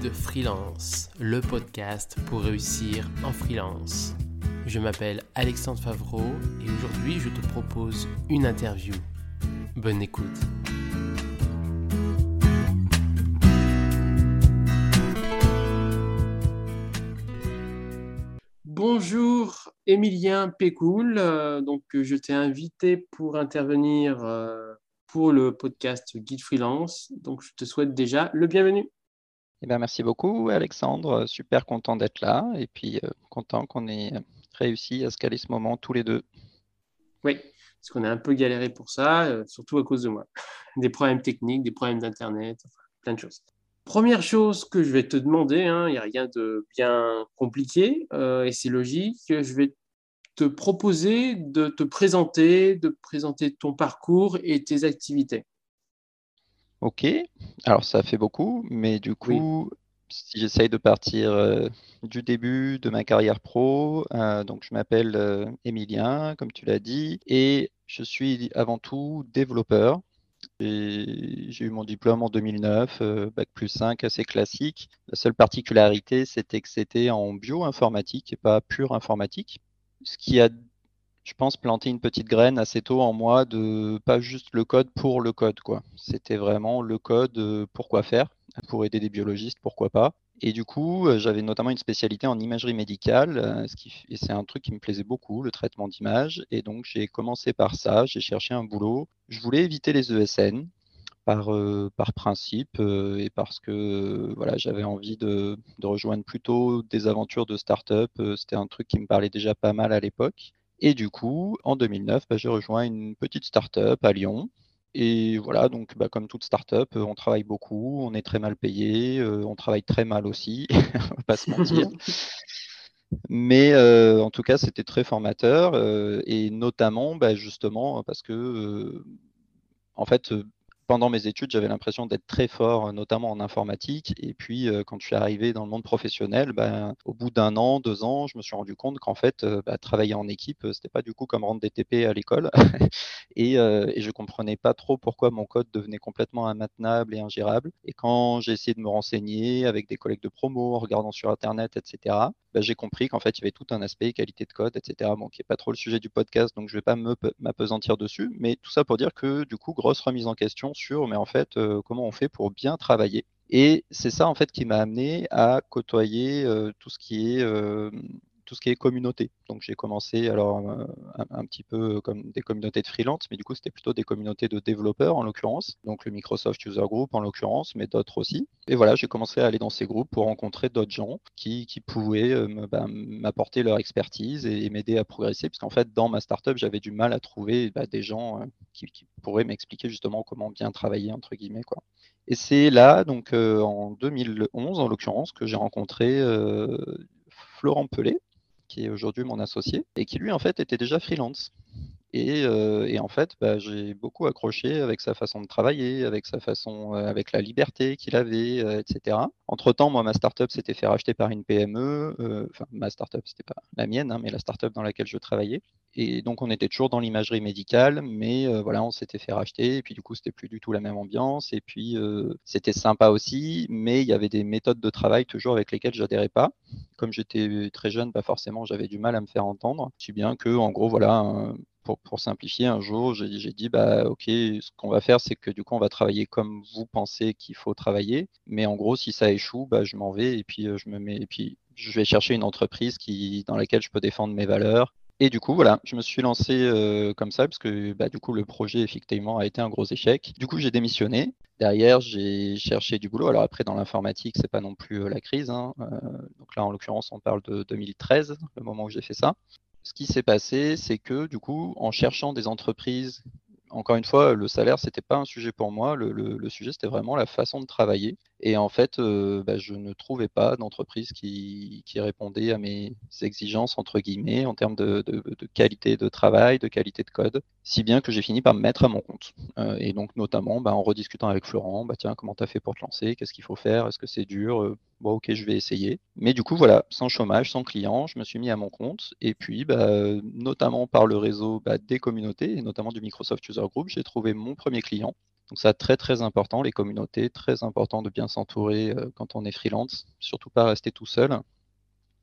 Guide Freelance, le podcast pour réussir en freelance. Je m'appelle Alexandre Favreau et aujourd'hui je te propose une interview. Bonne écoute. Bonjour Emilien Pécoul, euh, donc je t'ai invité pour intervenir euh, pour le podcast Guide Freelance. Donc, je te souhaite déjà le bienvenu. Eh merci beaucoup, Alexandre. Super content d'être là et puis euh, content qu'on ait réussi à se caler ce moment tous les deux. Oui, parce qu'on a un peu galéré pour ça, euh, surtout à cause de moi. Des problèmes techniques, des problèmes d'Internet, plein de choses. Première chose que je vais te demander, hein, il n'y a rien de bien compliqué euh, et c'est logique, je vais te proposer de te présenter, de présenter ton parcours et tes activités. Ok, alors ça fait beaucoup, mais du coup, si j'essaye de partir euh, du début de ma carrière pro, euh, donc je m'appelle euh, Emilien, comme tu l'as dit, et je suis avant tout développeur. J'ai eu mon diplôme en 2009, bac plus 5, assez classique. La seule particularité, c'était que c'était en bioinformatique et pas pure informatique ce qui a, je pense, planté une petite graine assez tôt en moi de pas juste le code pour le code. quoi. C'était vraiment le code euh, pour quoi faire, pour aider des biologistes, pourquoi pas. Et du coup, euh, j'avais notamment une spécialité en imagerie médicale, euh, et c'est un truc qui me plaisait beaucoup, le traitement d'images. Et donc, j'ai commencé par ça, j'ai cherché un boulot. Je voulais éviter les ESN, par, par, principe et parce que voilà, j'avais envie de, de, rejoindre plutôt des aventures de start-up. C'était un truc qui me parlait déjà pas mal à l'époque. Et du coup, en 2009, bah, j'ai rejoint une petite start-up à Lyon. Et voilà, donc bah, comme toute start-up, on travaille beaucoup, on est très mal payé, on travaille très mal aussi, on va pas se mentir. Mais euh, en tout cas, c'était très formateur et notamment bah, justement parce que en fait, pendant mes études, j'avais l'impression d'être très fort, notamment en informatique. Et puis, euh, quand je suis arrivé dans le monde professionnel, ben, au bout d'un an, deux ans, je me suis rendu compte qu'en fait, euh, bah, travailler en équipe, euh, c'était pas du coup comme rendre des TP à l'école. et, et, je comprenais pas trop pourquoi mon code devenait complètement immaintenable et ingérable. Et quand j'ai essayé de me renseigner avec des collègues de promo, en regardant sur Internet, etc., bah, j'ai compris qu'en fait, il y avait tout un aspect qualité de code, etc. Bon, qui n'est pas trop le sujet du podcast, donc je ne vais pas m'apesantir dessus. Mais tout ça pour dire que, du coup, grosse remise en question sur, mais en fait, euh, comment on fait pour bien travailler. Et c'est ça, en fait, qui m'a amené à côtoyer euh, tout ce qui est euh, tout ce qui est communauté. Donc j'ai commencé alors euh, un, petit peu comme des communautés de freelance, mais du coup c'était plutôt des communautés de développeurs en l'occurrence, donc le Microsoft User Group en l'occurrence, mais d'autres aussi. Et voilà, j'ai commencé à aller dans ces groupes pour rencontrer d'autres gens qui, pouvaient euh, bah, m'apporter leur expertise et, m'aider à progresser, parce qu'en fait dans ma startup j'avais du mal à trouver bah, des gens euh, qui, pourraient m'expliquer justement comment bien travailler entre guillemets quoi. Et c'est là, donc en 2011 en l'occurrence, que j'ai rencontré Florent Pelé, qui est aujourd'hui mon associé, et qui lui en fait était déjà freelance. Et, en fait, bah, j'ai beaucoup accroché avec sa façon de travailler, avec sa façon, avec la liberté qu'il avait, etc. Entre temps, moi, ma startup s'était fait racheter par une PME. Enfin, ma startup, c'était pas la mienne, hein, mais la startup dans laquelle je travaillais. Et donc, on était toujours dans l'imagerie médicale, mais voilà, on s'était fait racheter. Et puis, du coup, c'était plus du tout la même ambiance. Et puis, c'était sympa aussi, mais il y avait des méthodes de travail toujours avec lesquelles j'adhérais pas. Comme j'étais très jeune, bah forcément, j'avais du mal à me faire entendre. Si bien que, en gros, voilà, pour, simplifier, un jour, j'ai dit, bah, OK, ce qu'on va faire, c'est que du coup, on va travailler comme vous pensez qu'il faut travailler. Mais en gros, si ça échoue, bah, je m'en vais et puis euh, je me mets, et puis je vais chercher une entreprise dans laquelle je peux défendre mes valeurs. Et du coup, voilà, je me suis lancé euh, comme ça parce que bah, du coup, le projet, effectivement, a été un gros échec. Du coup, j'ai démissionné. Derrière, j'ai cherché du boulot. Alors après, dans l'informatique, c'est pas non plus euh, la crise. Hein. donc là, en l'occurrence, on parle de 2013, le moment où j'ai fait ça ce qui s'est passé, c'est que du coup, en cherchant des entreprises, encore une fois, le salaire, c'était pas un sujet pour moi. Le, sujet, c'était vraiment la façon de travailler. Et en fait, euh, bah, je ne trouvais pas d'entreprise qui, répondait à mes exigences, entre guillemets, en termes de, qualité de travail, de qualité de code, si bien que j'ai fini par me mettre à mon compte. Euh, et donc, notamment, bah, en rediscutant avec Florent, bah, tiens, comment tu as fait pour te lancer? Qu'est-ce qu'il faut faire? Est-ce que c'est dur? Euh, Bon, ok, je vais essayer. Mais du coup, voilà, sans chômage, sans client, je me suis mis à mon compte. Et puis, notamment par le réseau des communautés, et notamment du Microsoft User Group, j'ai trouvé mon premier client Donc ça, très très important, les communautés, très important de bien s'entourer euh, quand on est freelance, surtout pas rester tout seul.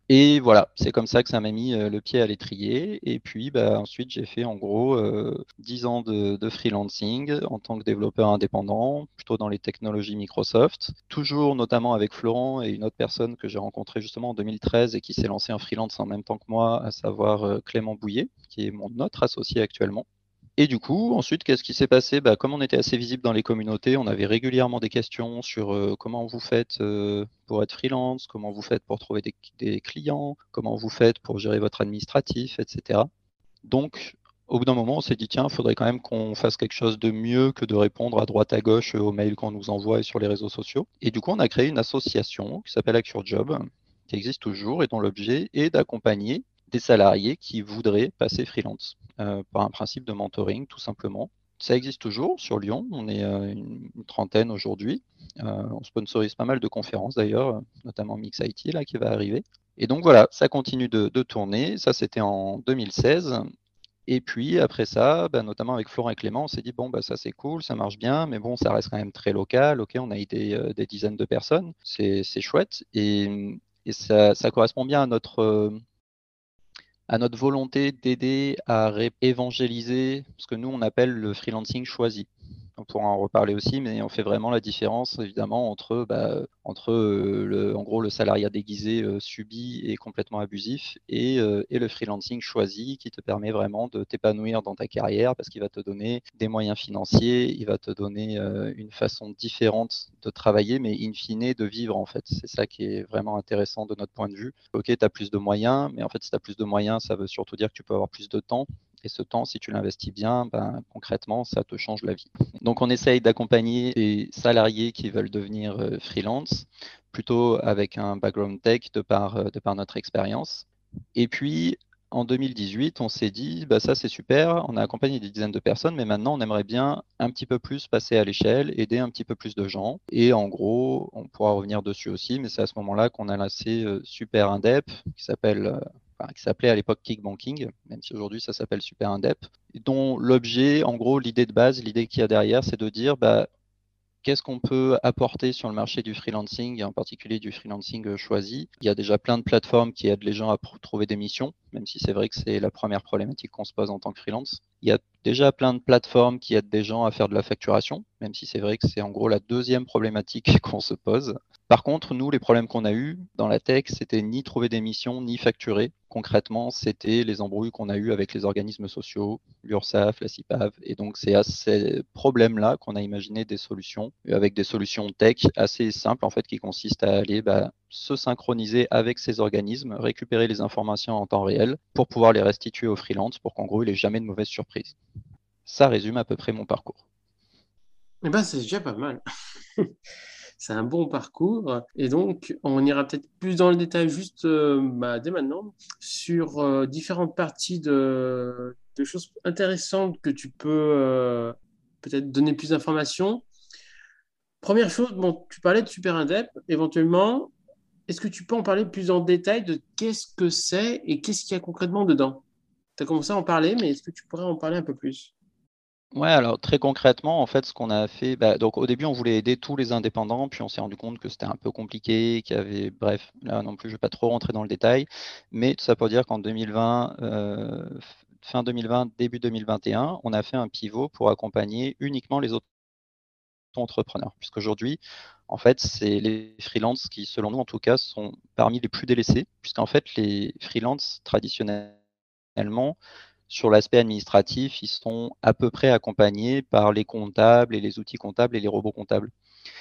Et voilà, c'est comme ça que ça m'a mis euh, le pied à l'étrier. Et puis bah, ensuite, j'ai fait en gros 10 ans de, freelancing en tant que développeur indépendant, plutôt dans les technologies Microsoft. Toujours notamment avec Florent et une autre personne que j'ai rencontrée justement en 2013 et qui s'est lancé en freelance en même temps que moi, à savoir Clément Bouillet, qui est mon autre associé actuellement. Et du coup, ensuite, qu'est-ce qui s'est passé? Bah, Comme on était assez visible dans les communautés, on avait régulièrement des questions sur euh, comment vous faites euh, pour être freelance, comment vous faites pour trouver des, clients, comment vous faites pour gérer votre administratif, etc. Donc, au bout d'un moment, on s'est dit, tiens, il faudrait quand même qu'on fasse quelque chose de mieux que de répondre à droite à gauche aux mails qu'on nous envoie et sur les réseaux sociaux. Et du coup, on a créé une association qui s'appelle Job, qui existe toujours et dont l'objet est d'accompagner des salariés qui voudraient passer freelance euh, par un principe de mentoring, tout simplement. Ça existe toujours sur Lyon. On est euh, une, trentaine aujourd'hui. Euh, on sponsorise pas mal de conférences d'ailleurs, notamment Mix IT là qui va arriver. Et donc voilà, ça continue de, tourner. Ça c'était en 2016. Et puis après ça, bah, notamment avec Florent et Clément, on s'est dit bon bah ça c'est cool, ça marche bien, mais bon ça reste quand même très local. Ok, on a été des dizaines de personnes, c'est chouette et, ça, correspond bien à notre à notre volonté d'aider à évangéliser ce que nous on appelle le freelancing choisi on pourra en reparler aussi, mais on fait vraiment la différence évidemment entre, bah, euh, le, en gros le salariat déguisé euh, subi et complètement abusif et, euh, et, le freelancing choisi qui te permet vraiment de t'épanouir dans ta carrière parce qu'il va te donner des moyens financiers, il va te donner une façon différente de travailler, mais in fine de vivre en fait. C'est ça qui est vraiment intéressant de notre point de vue. Ok, tu as plus de moyens, mais en fait si tu as plus de moyens, ça veut surtout dire que tu peux avoir plus de temps et ce temps, si tu l'investis bien, ben, concrètement, ça te change la vie. Donc, on essaye d'accompagner les salariés qui veulent devenir euh, freelance, plutôt avec un background tech de par, euh, notre expérience. Et puis, en 2018, on s'est dit, bah ça c'est super, on a accompagné des dizaines de personnes, mais maintenant on aimerait bien un petit peu plus passer à l'échelle, aider un petit peu plus de gens. Et en gros, on pourra revenir dessus aussi, mais c'est à ce moment-là qu'on a lancé euh, Super Indep, qui s'appelle qui s'appelait à l'époque Kickbanking, même si aujourd'hui ça s'appelle Super Indep, dont l'objet, en gros, l'idée de base, l'idée qu'il y a derrière, c'est de dire bah, qu'est-ce qu'on peut apporter sur le marché du freelancing, et en particulier du freelancing choisi? Il y a déjà plein de plateformes qui aident les gens à trouver des missions, même si c'est vrai que c'est la première problématique qu'on se pose en tant que freelance. Il y a déjà plein de plateformes qui aident des gens à faire de la facturation, même si c'est vrai que c'est en gros la deuxième problématique qu'on se pose. Par contre, nous, les problèmes qu'on a eus dans la tech, c'était ni trouver des missions, ni facturer. Concrètement, c'était les embrouilles qu'on a eues avec les organismes sociaux, l'URSSAF, la CIPAV. Et donc, c'est à ces problèmes-là qu'on a imaginé des solutions, avec des solutions tech assez simples, en fait, qui consistent à aller bah, se synchroniser avec ces organismes, récupérer les informations en temps réel pour pouvoir les restituer aux freelance pour qu'en gros, il n'ait jamais de mauvaise surprise. Ça résume à peu près mon parcours. Eh ben, c'est déjà pas mal. c'est un bon parcours. Et donc, on ira peut-être plus dans le détail juste euh, bah, dès maintenant sur euh, différentes parties de, choses intéressantes que tu peux euh, peut-être donner plus d'informations. Première chose, bon, tu parlais de Super Indep, éventuellement. Est-ce que tu peux en parler plus en détail de qu'est-ce que c'est et qu'est-ce qu'il y a concrètement dedans? Tu as commencé à en parler, mais est-ce que tu pourrais en parler un peu plus? Ouais, alors très concrètement, en fait, ce qu'on a fait, bah, donc au début, on voulait aider tous les indépendants, puis on s'est rendu compte que c'était un peu compliqué, qu'il y avait, bref, là non plus, je ne vais pas trop rentrer dans le détail, mais tout ça pour dire qu'en 2020, euh, fin 2020, début 2021, on a fait un pivot pour accompagner uniquement les autres entrepreneurs, puisqu'aujourd'hui, en fait, c'est les freelances qui, selon nous en tout cas, sont parmi les plus délaissés, puisqu'en fait, les freelances traditionnellement sur l'aspect administratif, ils sont à peu près accompagnés par les comptables et les outils comptables et les robots comptables.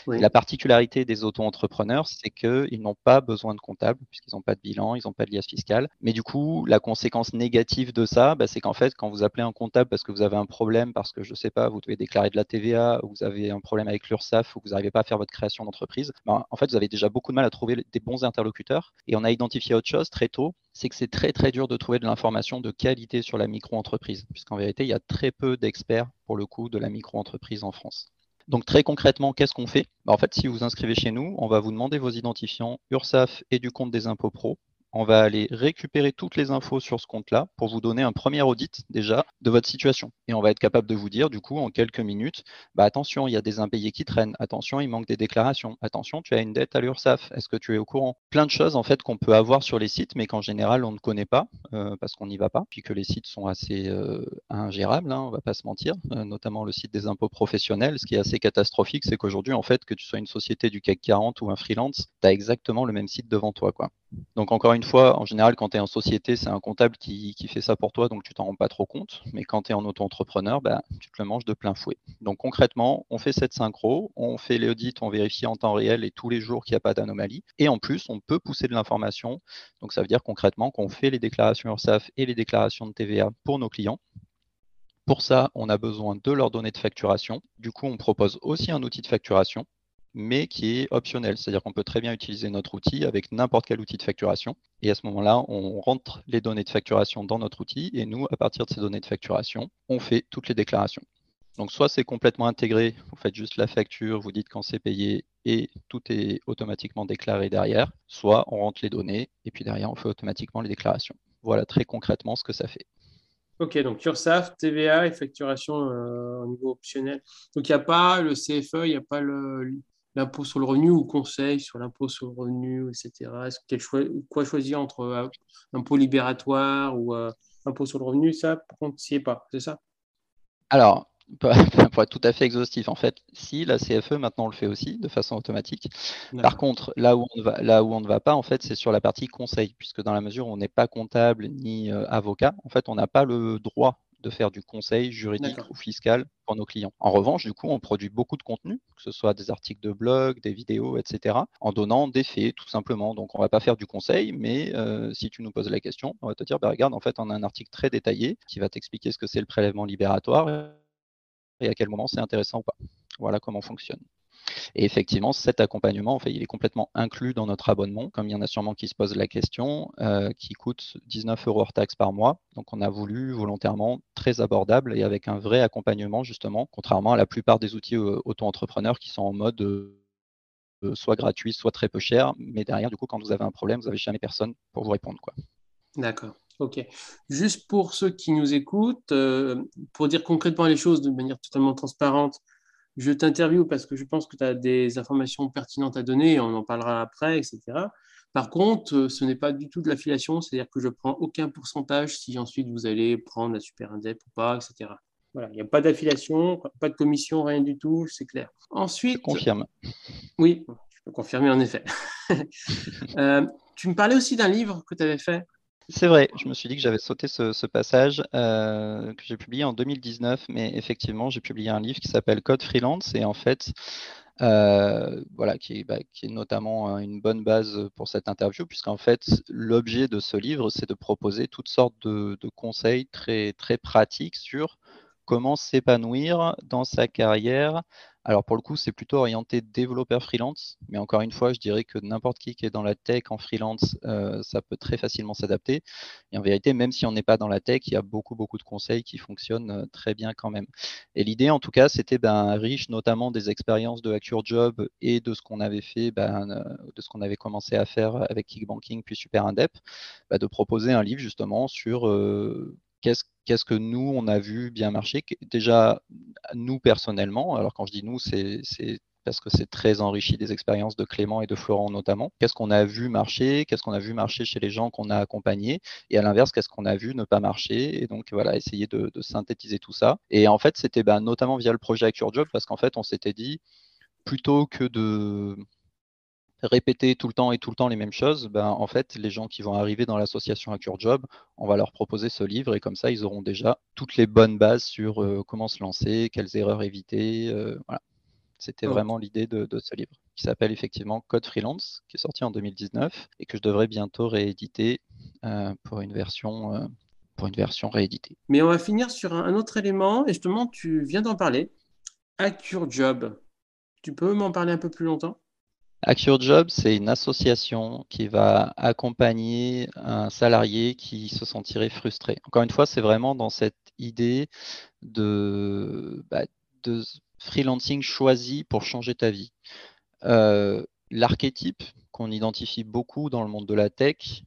La particularité des auto-entrepreneurs, c'est qu'ils n'ont pas besoin de comptable, puisqu'ils n'ont pas de bilan, ils n'ont pas de liasse fiscale. Mais du coup, la conséquence négative de ça, bah, c'est qu'en fait, quand vous appelez un comptable parce que vous avez un problème, parce que je ne sais pas, vous devez déclarer de la TVA, ou vous avez un problème avec l'URSSAF, ou vous n'arrivez pas à faire votre création d'entreprise, bah, en fait, vous avez déjà beaucoup de mal à trouver des bons interlocuteurs. Et on a identifié autre chose très tôt, c'est que c'est très très dur de trouver de l'information de qualité sur la micro-entreprise, puisqu'en vérité, il y a très peu d'experts pour le coup de la micro-entreprise en France. Donc très concrètement, qu'est-ce qu'on fait? Bah, En fait, si vous inscrivez chez nous, on va vous demander vos identifiants URSAF et du compte des impôts pro on va aller récupérer toutes les infos sur ce compte-là pour vous donner un premier audit déjà de votre situation. Et on va être capable de vous dire, du coup, en quelques minutes, bah, attention, il y a des impayés qui traînent, attention, il manque des déclarations, attention, tu as une dette à l'URSSAF, est-ce que tu es au courant? Plein de choses en fait qu'on peut avoir sur les sites, mais qu'en général on ne connaît pas euh, parce qu'on n'y va pas, puis que les sites sont assez euh, ingérables, hein, on va pas se mentir, euh, notamment le site des impôts professionnels. Ce qui est assez catastrophique, c'est qu'aujourd'hui, en fait, que tu sois une société du CAC 40 ou un freelance, tu as exactement le même site devant toi. Quoi. Donc encore une fois, en général, quand tu es en société, c'est un comptable qui, fait ça pour toi, donc tu t'en rends pas trop compte. Mais quand tu es en auto-entrepreneur, bah, tu te le manges de plein fouet. Donc concrètement, on fait cette synchro, on fait l'audit, on vérifie en temps réel et tous les jours qu'il n'y a pas d'anomalie. Et en plus, on peut pousser de l'information. Donc ça veut dire concrètement qu'on fait les déclarations URSAF et les déclarations de TVA pour nos clients. Pour ça, on a besoin de leurs données de facturation. Du coup, on propose aussi un outil de facturation mais qui est optionnel. C'est-à-dire qu'on peut très bien utiliser notre outil avec n'importe quel outil de facturation. Et à ce moment-là, on rentre les données de facturation dans notre outil et nous, à partir de ces données de facturation, on fait toutes les déclarations. Donc soit c'est complètement intégré, vous faites juste la facture, vous dites quand c'est payé et tout est automatiquement déclaré derrière, soit on rentre les données et puis derrière on fait automatiquement les déclarations. Voilà très concrètement ce que ça fait. Ok, donc URSAF, TVA et facturation euh, au niveau optionnel. Donc il n'y a pas le CFE, il n'y a pas le, l'impôt sur le revenu ou conseil sur l'impôt sur le revenu, etc. Est-ce choix, quoi choisir entre euh, impôt libératoire ou euh, impôt sur le revenu? Ça, par contre, n'y est pas, c'est ça? Alors, pour être tout à fait exhaustif, en fait, si la CFE maintenant on le fait aussi de façon automatique. Par contre, là où on ne va, là où on ne va pas, en fait, c'est sur la partie conseil, puisque dans la mesure où on n'est pas comptable ni euh, avocat, en fait, on n'a pas le droit de faire du conseil juridique ou fiscal pour nos clients. En revanche, du coup, on produit beaucoup de contenu, que ce soit des articles de blog, des vidéos, etc., en donnant des faits, tout simplement. Donc, on ne va pas faire du conseil, mais euh, si tu nous poses la question, on va te dire, bah, regarde, en fait, on a un article très détaillé qui va t'expliquer ce que c'est le prélèvement libératoire et à quel moment c'est intéressant ou pas. Voilà comment on fonctionne. Et effectivement, cet accompagnement, en fait, il est complètement inclus dans notre abonnement, comme il y en a sûrement qui se posent la question, euh, qui coûte 19 euros hors taxe par mois. Donc, on a voulu volontairement très abordable et avec un vrai accompagnement, justement, contrairement à la plupart des outils euh, auto-entrepreneurs qui sont en mode euh, soit gratuit, soit très peu cher. Mais derrière, du coup, quand vous avez un problème, vous n'avez jamais personne pour vous répondre. D'accord. Ok. Juste pour ceux qui nous écoutent, pour dire concrètement les choses de manière totalement transparente, je t'interviewe parce que je pense que tu as des informations pertinentes à donner, on en parlera après, etc. Par contre, euh, ce n'est pas du tout de l'affiliation, c'est-à-dire que je ne prends aucun pourcentage si ensuite vous allez prendre la super indep ou pas, etc. Voilà, il n'y a pas d'affiliation, pas de commission, rien du tout, c'est clair. Ensuite. Je confirme. Oui, je peux confirmer en effet. Euh, tu me parlais aussi d'un livre que tu avais fait c'est vrai, je me suis dit que j'avais sauté ce, passage euh, que j'ai publié en 2019, mais effectivement, j'ai publié un livre qui s'appelle Code Freelance et en fait, euh, voilà, qui est, bah, notamment une bonne base pour cette interview, puisqu'en fait, l'objet de ce livre, c'est de proposer toutes sortes de, conseils très pratiques sur comment s'épanouir dans sa carrière alors pour le coup, c'est plutôt orienté développeur freelance, mais encore une fois, je dirais que n'importe qui qui est dans la tech en freelance, euh, ça peut très facilement s'adapter. Et en vérité, même si on n'est pas dans la tech, il y a beaucoup beaucoup de conseils qui fonctionnent euh, très bien quand même. Et l'idée, en tout cas, c'était ben, riche notamment des expériences de Hack Job et de ce qu'on avait fait, ben, euh, de ce qu'on avait commencé à faire avec Kickbanking puis Super Indep, ben, de proposer un livre justement sur qu'est-ce que nous, on a vu bien marcher Déjà, nous personnellement, alors quand je dis nous, c'est parce que c'est très enrichi des expériences de Clément et de Florent notamment. Qu'est-ce qu'on a vu marcher Qu'est-ce qu'on a vu marcher chez les gens qu'on a accompagnés Et à l'inverse, qu'est-ce qu'on a vu ne pas marcher Et donc voilà, essayer de, synthétiser tout ça. Et en fait, c'était ben, notamment via le projet Job parce qu'en fait, on s'était dit, plutôt que de répéter tout le temps et tout le temps les mêmes choses, ben, en fait, les gens qui vont arriver dans l'association à Job, on va leur proposer ce livre et comme ça, ils auront déjà toutes les bonnes bases sur euh, comment se lancer, quelles erreurs éviter. Euh, voilà. C'était vraiment l'idée de, ce livre, qui s'appelle effectivement Code Freelance, qui est sorti en 2019 et que je devrais bientôt rééditer euh, pour, une version, pour une version rééditée. Mais on va finir sur un, autre élément, et justement, tu viens d'en parler. Job. Tu peux m'en parler un peu plus longtemps? Job, c'est une association qui va accompagner un salarié qui se sentirait frustré. Encore une fois, c'est vraiment dans cette idée de, bah, freelancing choisi pour changer ta vie. Euh, l'archétype qu'on identifie beaucoup dans le monde de la tech,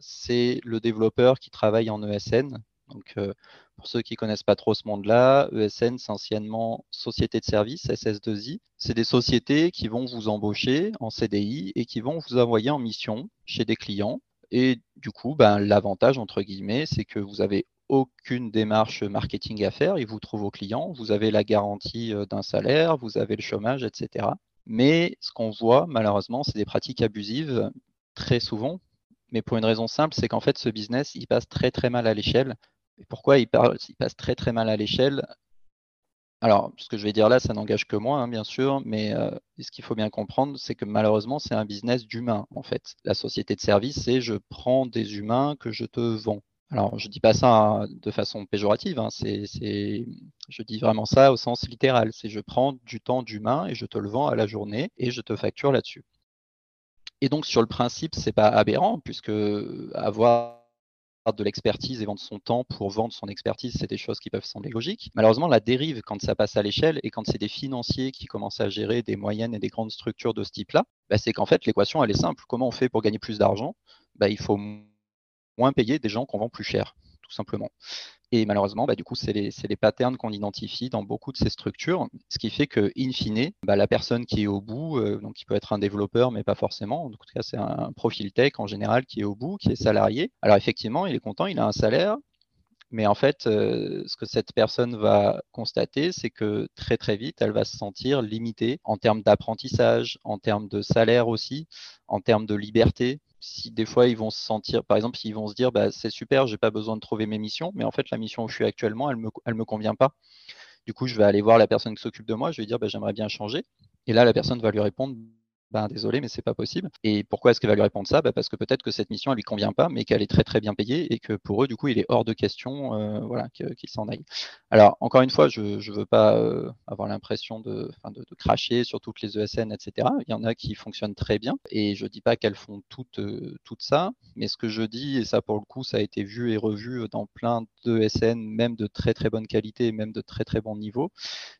c'est le développeur qui travaille en ESN. Donc, pour ceux qui ne connaissent pas trop ce monde-là, ESN, c'est anciennement Société de services, SS2I. C'est des sociétés qui vont vous embaucher en CDI et qui vont vous envoyer en mission chez des clients. Et du coup, ben, l'avantage, entre guillemets, c'est que vous avez aucune démarche marketing à faire. Ils vous trouvent aux clients, vous avez la garantie euh, d'un salaire, vous avez le chômage, etc. Mais ce qu'on voit, malheureusement, c'est des pratiques abusives très souvent. Mais pour une raison simple, c'est qu'en fait, ce business, il passe très très mal à l'échelle. Et pourquoi il, passe très très mal à l'échelle? Alors, ce que je vais dire là, ça n'engage que moi, hein, bien sûr, mais euh, ce qu'il faut bien comprendre, c'est que malheureusement, c'est un business d'humains, en fait. La société de service, c'est je prends des humains que je te vends. Alors, je ne dis pas ça de façon péjorative, hein, je dis vraiment ça au sens littéral. C'est je prends du temps d'humain et je te le vends à la journée et je te facture là-dessus. Et donc, sur le principe, ce n'est pas aberrant, puisque avoir de l'expertise et vendre son temps pour vendre son expertise, c'est des choses qui peuvent sembler logiques. Malheureusement, la dérive, quand ça passe à l'échelle et quand c'est des financiers qui commencent à gérer des moyennes et des grandes structures de ce type-là, bah, c'est qu'en fait, l'équation, elle est simple. Comment on fait pour gagner plus d'argent? Bah, Il faut moins payer des gens qu'on vend plus cher, tout simplement. Et malheureusement, bah, du coup, c'est les, les, patterns qu'on identifie dans beaucoup de ces structures, ce qui fait que, in fine, bah, la personne qui est au bout, euh, donc qui peut être un développeur, mais pas forcément, en tout cas, c'est un profil tech en général qui est au bout, qui est salarié. Alors effectivement, il est content, il a un salaire, mais en fait, euh, ce que cette personne va constater, c'est que très très vite, elle va se sentir limitée en termes d'apprentissage, en termes de salaire aussi, en termes de liberté si des fois ils vont se sentir, par exemple, s'ils vont se dire, bah, c'est super, j'ai pas besoin de trouver mes missions, mais en fait la mission où je suis actuellement, elle me, me convient pas. Du coup, je vais aller voir la personne qui s'occupe de moi, je vais dire, bah, j'aimerais bien changer. Et là, la personne va lui répondre, ben, désolé, mais c'est pas possible. Et pourquoi est-ce qu'elle va lui répondre ça? Ben, Parce que peut-être que cette mission, elle lui convient pas, mais qu'elle est très très bien payée et que pour eux, du coup, il est hors de question euh, voilà, qu'il s'en aille. Alors, encore une fois, je ne veux pas euh, avoir l'impression de, de, cracher sur toutes les ESN, etc. Il y en a qui fonctionnent très bien et je dis pas qu'elles font toutes, euh, tout ça, mais ce que je dis, et ça pour le coup, ça a été vu et revu dans plein d'ESN, même de très très bonne qualité, même de très très bon niveau,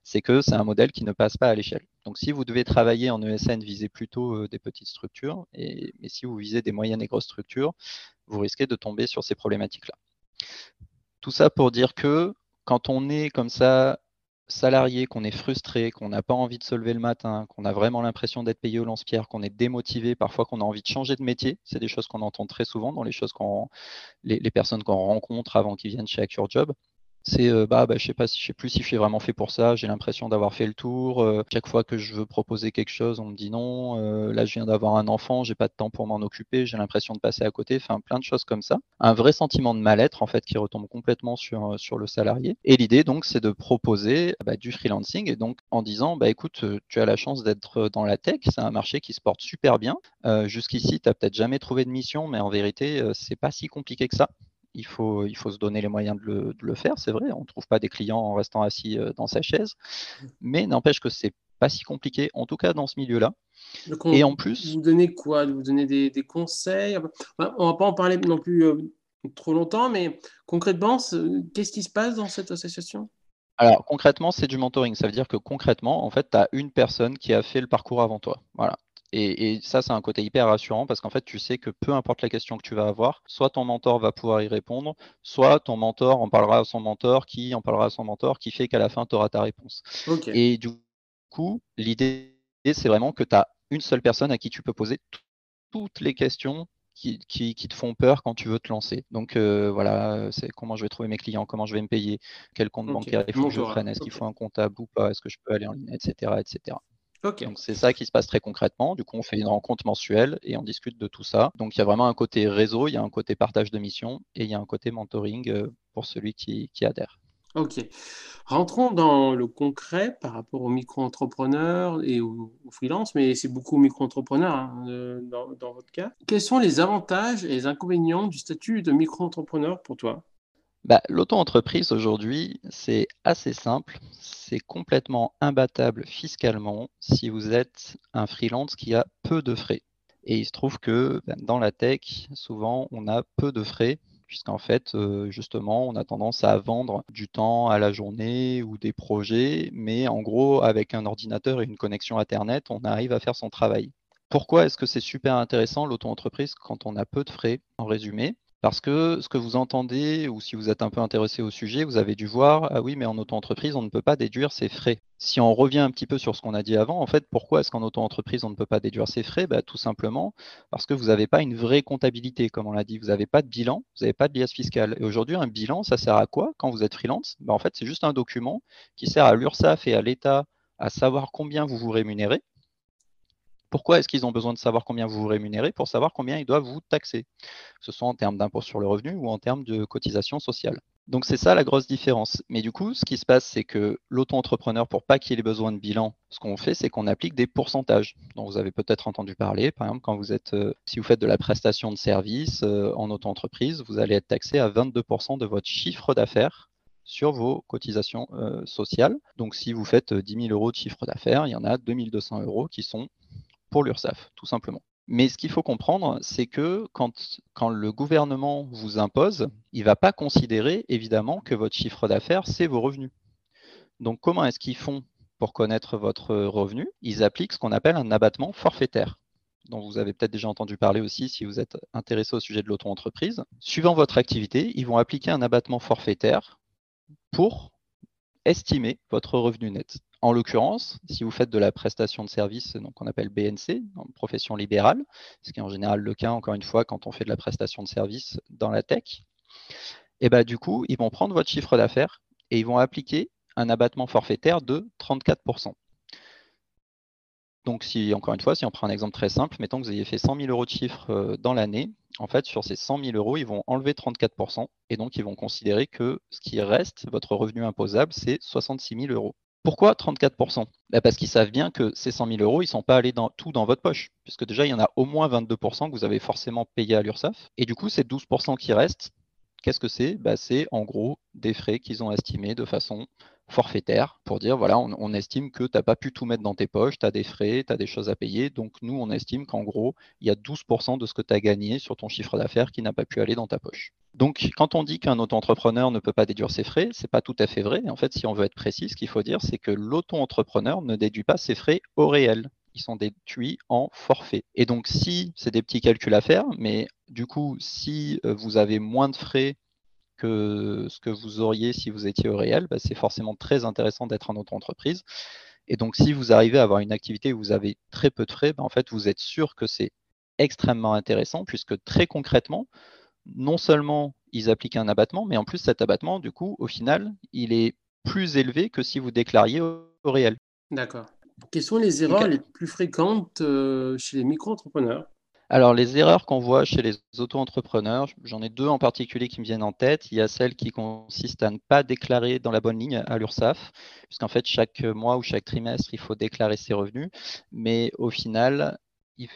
c'est que c'est un modèle qui ne passe pas à l'échelle. Donc, si vous devez travailler en ESN, visez plutôt euh, des petites structures. Mais si vous visez des moyennes et grosses structures, vous risquez de tomber sur ces problématiques-là. Tout ça pour dire que quand on est comme ça salarié, qu'on est frustré, qu'on n'a pas envie de se lever le matin, qu'on a vraiment l'impression d'être payé au lance-pierre, qu'on est démotivé, parfois qu'on a envie de changer de métier, c'est des choses qu'on entend très souvent dans les choses qu'on, les, les personnes qu'on rencontre avant qu'ils viennent chez Acure Job c'est euh, bah, bah, je sais pas je sais plus si je suis vraiment fait pour ça, j'ai l'impression d'avoir fait le tour. Euh, chaque fois que je veux proposer quelque chose, on me dit non. Euh, là, je viens d'avoir un enfant, j'ai pas de temps pour m'en occuper, j'ai l'impression de passer à côté, enfin plein de choses comme ça. Un vrai sentiment de mal-être en fait qui retombe complètement sur, le salarié. Et l'idée donc c'est de proposer bah, du freelancing et donc en disant bah écoute, tu as la chance d'être dans la tech, c'est un marché qui se porte super bien. Jusqu'ici, tu n'as peut-être jamais trouvé de mission, mais en vérité, c'est pas si compliqué que ça il faut, il faut se donner les moyens de le, faire, c'est vrai. On ne trouve pas des clients en restant assis euh, dans sa chaise, mais n'empêche que c'est pas si compliqué, en tout cas dans ce milieu-là. Et en plus. Vous donnez quoi? Vous donnez des, conseils? On va pas en parler non plus euh, trop longtemps, mais concrètement, qu'est-ce qui se passe dans cette association? Alors concrètement, c'est du mentoring. Ça veut dire que concrètement, en fait, tu as une personne qui a fait le parcours avant toi. Voilà. Et, ça, c'est un côté hyper rassurant parce qu'en fait, tu sais que peu importe la question que tu vas avoir, soit ton mentor va pouvoir y répondre, soit ton mentor en parlera à son mentor, qui en parlera à son mentor, qui fait qu'à la fin, tu auras ta réponse. Et du coup, l'idée, c'est vraiment que tu as une seule personne à qui tu peux poser toutes les questions qui, te font peur quand tu veux te lancer. Donc euh, voilà, c'est comment je vais trouver mes clients, comment je vais me payer, quel compte bancaire il faut que je prenne, est-ce qu'il faut un comptable ou pas, est-ce que je peux aller en ligne, etc. etc. Donc c'est ça qui se passe très concrètement. Du coup, on fait une rencontre mensuelle et on discute de tout ça. Donc il y a vraiment un côté réseau, il y a un côté partage de missions et il y a un côté mentoring euh, pour celui qui, adhère. Ok. Rentrons dans le concret par rapport aux micro-entrepreneurs et aux, freelances, mais c'est beaucoup aux micro-entrepreneurs hein, euh, dans, dans, votre cas. Quels sont les avantages et les inconvénients du statut de micro-entrepreneur pour toi? Bah, L'auto-entreprise aujourd'hui, c'est assez simple. C'est complètement imbattable fiscalement si vous êtes un freelance qui a peu de frais. Et il se trouve que ben, dans la tech, souvent, on a peu de frais, puisqu'en fait, euh, justement, on a tendance à vendre du temps à la journée ou des projets, mais en gros, avec un ordinateur et une connexion Internet, on arrive à faire son travail. Pourquoi est-ce que c'est super intéressant l'auto-entreprise quand on a peu de frais? En résumé, parce que ce que vous entendez, ou si vous êtes un peu intéressé au sujet, vous avez dû voir, ah oui, mais en auto-entreprise, on ne peut pas déduire ses frais. Si on revient un petit peu sur ce qu'on a dit avant, en fait, pourquoi est-ce qu'en auto-entreprise, on ne peut pas déduire ses frais? Bah, Tout simplement parce que vous n'avez pas une vraie comptabilité, comme on l'a dit. Vous n'avez pas de bilan, vous n'avez pas de liasse fiscale. Et aujourd'hui, un bilan, ça sert à quoi quand vous êtes freelance? Bah, En fait, c'est juste un document qui sert à l'URSSAF et à l'État à savoir combien vous vous rémunérez pourquoi est-ce qu'ils ont besoin de savoir combien vous vous rémunérez pour savoir combien ils doivent vous taxer, que ce soit en termes d'impôt sur le revenu ou en termes de cotisation sociale. Donc c'est ça la grosse différence. Mais du coup, ce qui se passe, c'est que l'auto-entrepreneur, pour pas qu'il ait besoin de bilan, ce qu'on fait, c'est qu'on applique des pourcentages dont vous avez peut-être entendu parler. Par exemple, euh, si vous faites de la prestation de service euh, en auto-entreprise, vous allez être taxé à 22% de votre chiffre d'affaires sur vos cotisations euh, sociales. Donc si vous faites 10 000 euros de chiffre d'affaires, il y en a 2200 euros qui sont pour l'URSSAF, tout simplement. Mais ce qu'il faut comprendre, c'est que quand, le gouvernement vous impose, il ne va pas considérer évidemment que votre chiffre d'affaires, c'est vos revenus. Donc comment est-ce qu'ils font pour connaître votre revenu? Ils appliquent ce qu'on appelle un abattement forfaitaire dont vous avez peut-être déjà entendu parler aussi si vous êtes intéressé au sujet de l'auto-entreprise. Suivant votre activité, ils vont appliquer un abattement forfaitaire pour estimer votre revenu net. En l'occurrence, si vous faites de la prestation de service, donc qu'on appelle BNC, profession libérale, ce qui est en général le cas, encore une fois, quand on fait de la prestation de service dans la tech, eh ben, du coup, ils vont prendre votre chiffre d'affaires et ils vont appliquer un abattement forfaitaire de 34%. Donc, si, encore une fois, si on prend un exemple très simple, mettons que vous ayez fait 100 000 euros de chiffre euh, dans l'année, en fait, sur ces 100 000 euros, ils vont enlever 34%, et donc ils vont considérer que ce qui reste, votre revenu imposable, c'est 66 000 euros. Pourquoi 34% bah, Parce qu'ils savent bien que ces 100 000 euros, ils ne sont pas allés tout dans votre poche, puisque déjà, il y en a au moins 22% que vous avez forcément payé à l'URSSAF. Et du coup, ces 12% qui restent, qu'est-ce que c'est? Bah, C'est en gros des frais qu'ils ont estimés de façon forfaitaire pour dire voilà, on, estime que tu n'as pas pu tout mettre dans tes poches, tu as des frais, tu as des choses à payer. Donc nous, on estime qu'en gros, il y a 12% de ce que tu as gagné sur ton chiffre d'affaires qui n'a pas pu aller dans ta poche. Donc quand on dit qu'un auto-entrepreneur ne peut pas déduire ses frais, ce n'est pas tout à fait vrai. En fait, si on veut être précis, ce qu'il faut dire, c'est que l'auto-entrepreneur ne déduit pas ses frais au réel ils sont déduits en forfait. Et donc, si c'est des petits calculs à faire, mais du coup, si euh, vous avez moins de frais que ce que vous auriez si vous étiez au réel, bah, c'est forcément très intéressant d'être en auto-entreprise. Et donc, si vous arrivez à avoir une activité où vous avez très peu de frais, bah, en fait, vous êtes sûr que c'est extrêmement intéressant puisque très concrètement, non seulement ils appliquent un abattement, mais en plus cet abattement, du coup, au final, il est plus élevé que si vous déclariez au, réel. D'accord. Quelles sont les erreurs les plus fréquentes euh, chez les micro-entrepreneurs? Alors, les erreurs qu'on voit chez les auto-entrepreneurs, j'en ai deux en particulier qui me viennent en tête. Il y a celle qui consiste à ne pas déclarer dans la bonne ligne à l'URSSAF, puisqu'en fait, chaque mois ou chaque trimestre, il faut déclarer ses revenus. Mais au final,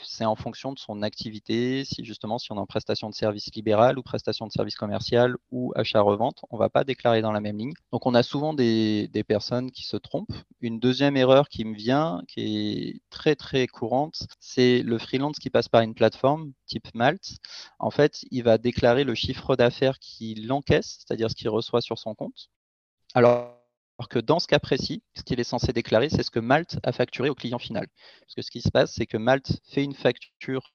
c'est en fonction de son activité, si justement si on est en prestation de service libéral ou prestation de service commercial ou achat-revente, on ne va pas déclarer dans la même ligne. Donc on a souvent des, personnes qui se trompent. Une deuxième erreur qui me vient, qui est très très courante, c'est le freelance qui passe par une plateforme type Malte. En fait, il va déclarer le chiffre d'affaires qu'il encaisse, c'est-à-dire ce qu'il reçoit sur son compte. Alors alors que dans ce cas précis, ce qu'il est censé déclarer, c'est ce que Malte a facturé au client final. Parce que ce qui se passe, c'est que Malte fait une facture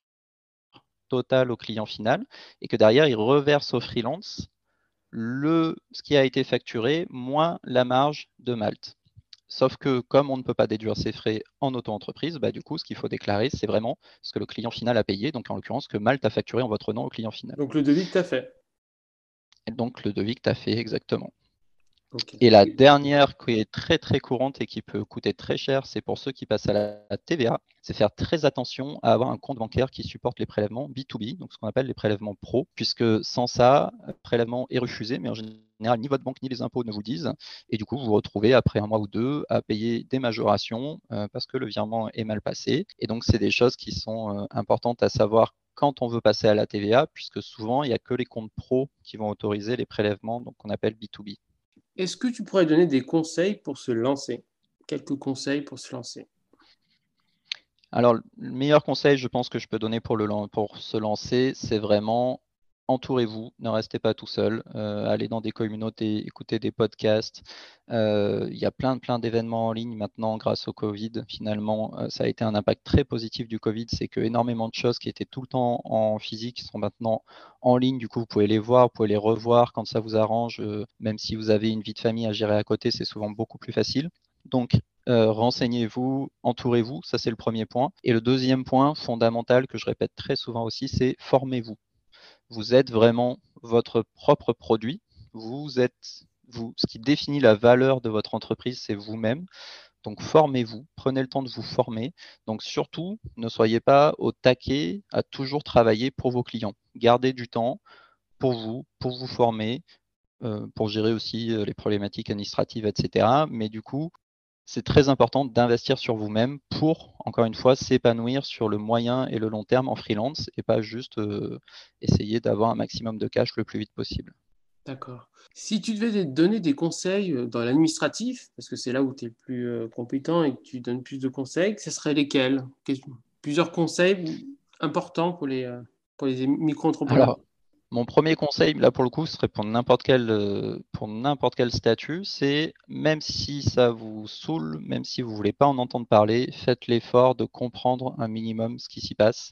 totale au client final et que derrière, il reverse au freelance le, ce qui a été facturé moins la marge de Malte. Sauf que comme on ne peut pas déduire ses frais en auto-entreprise, bah, du coup, ce qu'il faut déclarer, c'est vraiment ce que le client final a payé, donc en l'occurrence, que Malte a facturé en votre nom au client final. Donc le devis que tu as fait. Et donc le devis que tu as fait, exactement. Et la dernière qui est très très courante et qui peut coûter très cher, c'est pour ceux qui passent à la TVA, c'est faire très attention à avoir un compte bancaire qui supporte les prélèvements B2B, donc ce qu'on appelle les prélèvements pro, puisque sans ça, le prélèvement est refusé, mais en général, ni votre banque ni les impôts ne vous disent, et du coup, vous vous retrouvez après un mois ou deux à payer des majorations euh, parce que le virement est mal passé. Et donc, c'est des choses qui sont euh, importantes à savoir quand on veut passer à la TVA, puisque souvent, il n'y a que les comptes pro qui vont autoriser les prélèvements donc qu'on appelle B2B. Est-ce que tu pourrais donner des conseils pour se lancer? Quelques conseils pour se lancer. Alors, le meilleur conseil, je pense, que je peux donner pour, se lancer, c'est vraiment entourez-vous, ne restez pas tout seul, euh, allez dans des communautés, écoutez des podcasts. Euh, il y a plein, plein d'événements en ligne maintenant grâce au Covid. Finalement, euh, ça a été un impact très positif du Covid, c'est que énormément de choses qui étaient tout le temps en physique sont maintenant en ligne. Du coup, vous pouvez les voir, vous pouvez les revoir quand ça vous arrange. même si vous avez une vie de famille à gérer à côté, c'est souvent beaucoup plus facile. Donc, renseignez-vous, entourez-vous, ça c'est le premier point. Et le deuxième point fondamental que je répète très souvent aussi, c'est formez-vous vous êtes vraiment votre propre produit. Vous êtes, vous, ce qui définit la valeur de votre entreprise, c'est vous-même. Donc formez-vous, prenez le temps de vous former. Donc surtout, ne soyez pas au taquet à toujours travailler pour vos clients. Gardez du temps pour vous, pour vous former, euh, pour gérer aussi euh, les problématiques administratives, etc. Mais du coup, c'est très important d'investir sur vous-même pour, encore une fois, s'épanouir sur le moyen et le long terme en freelance et pas juste euh, essayer d'avoir un maximum de cash le plus vite possible. D'accord. Si tu devais donner des conseils euh, dans l'administratif, parce que c'est là où tu es le plus euh, compétent et que tu donnes plus de conseils, ce seraient lesquels? Plusieurs conseils importants pour les, pour les micro-entrepreneurs? Mon premier conseil, là pour le coup, serait pour n'importe quel, euh, pour n'importe quel statut, c'est même si ça vous saoule, même si vous voulez pas en entendre parler, faites l'effort de comprendre un minimum ce qui s'y passe,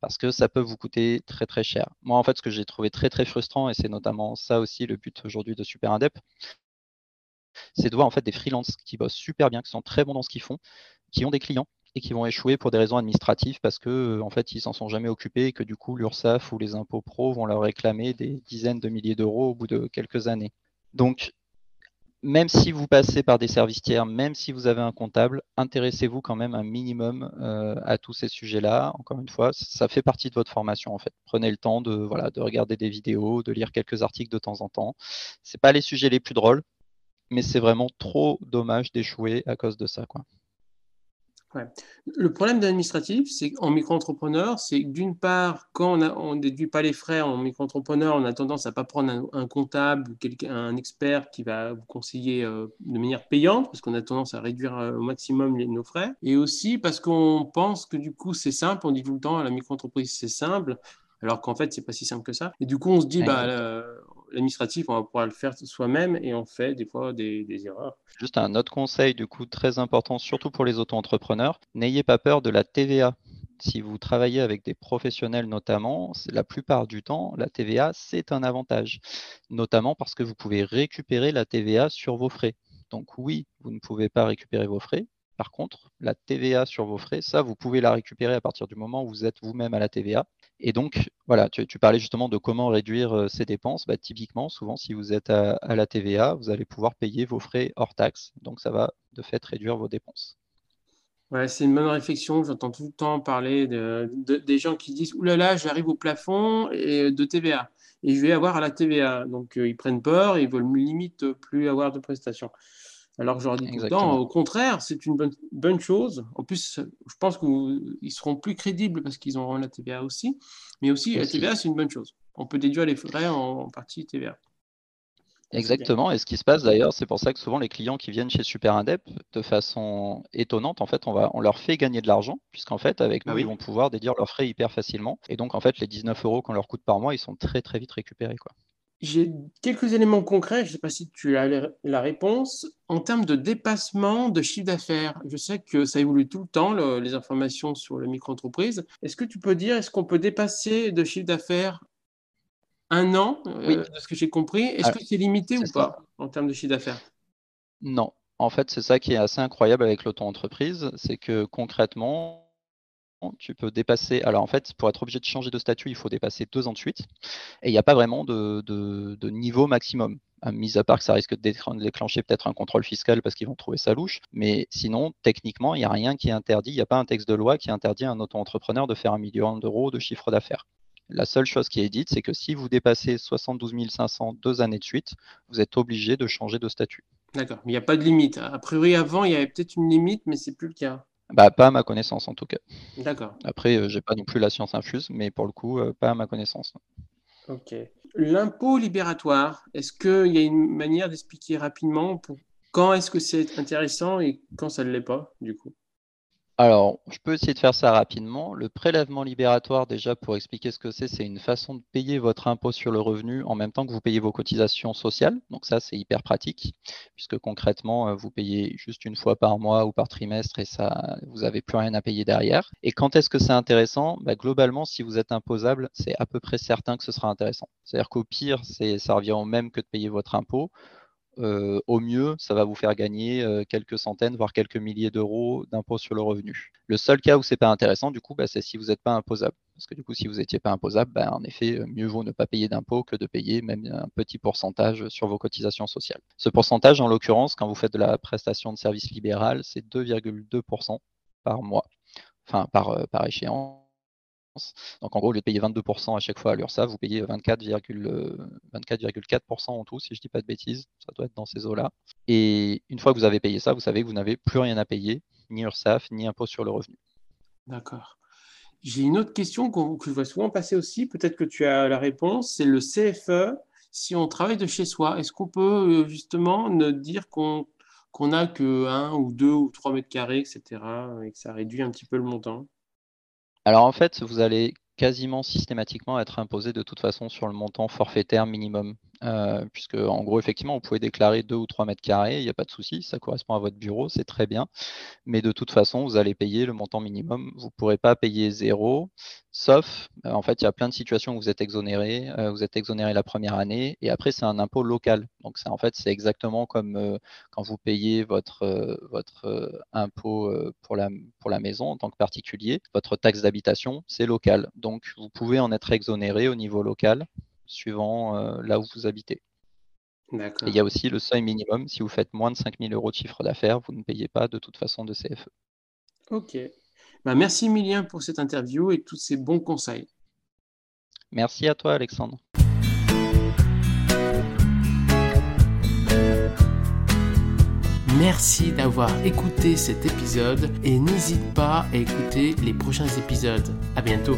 parce que ça peut vous coûter très très cher. Moi, en fait, ce que j'ai trouvé très très frustrant, et c'est notamment ça aussi le but aujourd'hui de Super Indep, c'est de voir en fait des freelances qui bossent super bien, qui sont très bons dans ce qu'ils font, qui ont des clients et qui vont échouer pour des raisons administratives parce que euh, en fait ils s'en sont jamais occupés et que du coup l'URSSAF ou les impôts pro vont leur réclamer des dizaines de milliers d'euros au bout de quelques années. Donc même si vous passez par des services tiers, même si vous avez un comptable, intéressez-vous quand même un minimum euh, à tous ces sujets-là. Encore une fois, ça fait partie de votre formation en fait. Prenez le temps de voilà de regarder des vidéos, de lire quelques articles de temps en temps. C'est pas les sujets les plus drôles, mais c'est vraiment trop dommage d'échouer à cause de ça quoi. Le problème d'administratif, c'est qu'en micro-entrepreneur, c'est d'une part, quand on ne déduit pas les frais en micro-entrepreneur, on a tendance à ne pas prendre un, comptable ou un expert qui va vous conseiller euh, de manière payante, parce qu'on a tendance à réduire euh, au maximum nos frais. Et aussi parce qu'on pense que du coup, c'est simple, on dit tout le temps, la micro-entreprise, c'est simple, alors qu'en fait, c'est pas si simple que ça. Et du coup, on se dit, bah, l'administratif, on va pouvoir le faire soi-même et on fait des fois des, erreurs. Juste un autre conseil, du coup, très important, surtout pour les auto-entrepreneurs, n'ayez pas peur de la TVA. Si vous travaillez avec des professionnels notamment, la plupart du temps, la TVA, c'est un avantage, notamment parce que vous pouvez récupérer la TVA sur vos frais. Donc oui, vous ne pouvez pas récupérer vos frais, par contre, la TVA sur vos frais, ça, vous pouvez la récupérer à partir du moment où vous êtes vous-même à la TVA. Et donc, voilà, tu, parlais justement de comment réduire euh, ces dépenses. Bah, typiquement, souvent, si vous êtes à, la TVA, vous allez pouvoir payer vos frais hors taxe. Donc, ça va de fait réduire vos dépenses. Ouais, c'est une bonne réflexion. J'entends tout le temps parler de, des gens qui disent Ouh là là, j'arrive au plafond et de TVA et je vais avoir à la TVA. Donc, euh, ils prennent peur et ils veulent limite plus avoir de prestations. Alors que je leur dis tout le temps, au contraire, c'est une bonne, bonne, chose. En plus, je pense qu'ils seront plus crédibles parce qu'ils auront la TVA aussi. Mais aussi, la TVA, c'est une bonne chose. On peut déduire les frais en, partie TVA. Exactement. Et ce qui se passe d'ailleurs, c'est pour ça que souvent les clients qui viennent chez Super Indep, de façon étonnante, en fait, on, va, on leur fait gagner de l'argent, puisqu'en fait, avec nous, ah ils vont pouvoir déduire leurs frais hyper facilement. Et donc, en fait, les 19 euros qu'on leur coûte par mois, ils sont très, très vite récupérés. Quoi. J'ai quelques éléments concrets, je ne sais pas si tu as la réponse. En termes de dépassement de chiffre d'affaires, je sais que ça évolue tout le temps, les informations sur les micro-entreprises. Est-ce que tu peux dire, est-ce qu'on peut dépasser de chiffre d'affaires un an, euh, de ce que j'ai compris? Est-ce ah, que c'est limité ou pas en termes de chiffre d'affaires? Non. En fait, c'est ça qui est assez incroyable avec l'auto-entreprise, c'est que concrètement, tu peux dépasser. Alors en fait, pour être obligé de changer de statut, il faut dépasser deux ans de suite. Et il n'y a pas vraiment de, niveau maximum. Mis à part que ça risque de déclencher peut-être un contrôle fiscal parce qu'ils vont trouver ça louche. Mais sinon, techniquement, il n'y a rien qui est interdit. Il n'y a pas un texte de loi qui interdit à un auto-entrepreneur de faire un million d'euros de chiffre d'affaires. La seule chose qui est dite, c'est que si vous dépassez 72 500 deux années de suite, vous êtes obligé de changer de statut. D'accord, mais il n'y a pas de limite. A priori, avant, il y avait peut-être une limite, mais c'est plus le cas. Bah, pas à ma connaissance en tout cas. D'accord. Après, je euh, j'ai pas non plus la science infuse, mais pour le coup, euh, pas à ma connaissance. Ok. L'impôt libératoire, est-ce qu'il y a une manière d'expliquer rapidement pour quand est-ce que c'est intéressant et quand ça ne l'est pas, du coup? Alors, je peux essayer de faire ça rapidement. Le prélèvement libératoire, déjà, pour expliquer ce que c'est, c'est une façon de payer votre impôt sur le revenu en même temps que vous payez vos cotisations sociales. Donc ça, c'est hyper pratique, puisque concrètement, euh, vous payez juste une fois par mois ou par trimestre et ça, vous n'avez plus rien à payer derrière. Et quand est-ce que c'est intéressant? Bah, Globalement, si vous êtes imposable, c'est à peu près certain que ce sera intéressant. C'est-à-dire qu'au pire, ça revient au même que de payer votre impôt. Euh, au mieux, ça va vous faire gagner euh, quelques centaines, voire quelques milliers d'euros d'impôt sur le revenu. Le seul cas où c'est pas intéressant, du coup, bah, c'est si vous n'êtes pas imposable. Parce que du coup, si vous n'étiez pas imposable, bah, en effet, euh, mieux vaut ne pas payer d'impôt que de payer même un petit pourcentage sur vos cotisations sociales. Ce pourcentage, en l'occurrence, quand vous faites de la prestation de service libéral, c'est 2,2% par mois, enfin par échéance. Donc en gros, au lieu de payer 22% à chaque fois à l'URSSAF, vous payez 24,4% en tout, si je ne dis pas de bêtises. Ça doit être dans ces eaux-là. Et une fois que vous avez payé ça, vous savez que vous n'avez plus rien à payer, ni URSSAF, ni impôt sur le revenu. D'accord. J'ai une autre question que je vois souvent passer aussi, peut-être que tu as la réponse, c'est le CFE. Si on travaille de chez soi, est-ce qu'on peut euh, justement ne dire qu'on n'a que 1 ou 2 ou 3 mètres carrés, etc., et que ça réduit un petit peu le montant? Alors en fait, vous allez quasiment systématiquement être imposé de toute façon sur le montant forfaitaire minimum. Euh, puisque en gros, effectivement, vous pouvez déclarer 2 ou 3 mètres carrés, il n'y a pas de souci, ça correspond à votre bureau, c'est très bien. Mais de toute façon, vous allez payer le montant minimum. Vous ne pourrez pas payer zéro, sauf, euh, en fait, il y a plein de situations où vous êtes exonéré. Euh, vous êtes exonéré la première année, et après, c'est un impôt local. Donc, en fait, c'est exactement comme quand vous payez votre, impôt pour la, pour la maison en tant que particulier. Votre taxe d'habitation, c'est local. Donc, vous pouvez en être exonéré au niveau local suivant euh, là où vous habitez. il y a aussi le seuil minimum. Si vous faites moins de 5000 euros de chiffre d'affaires, vous ne payez pas de toute façon de CFE. Ok. Bah, merci Emilien pour cette interview et tous ces bons conseils. Merci à toi Alexandre. Merci d'avoir écouté cet épisode et n'hésite pas à écouter les prochains épisodes. À bientôt.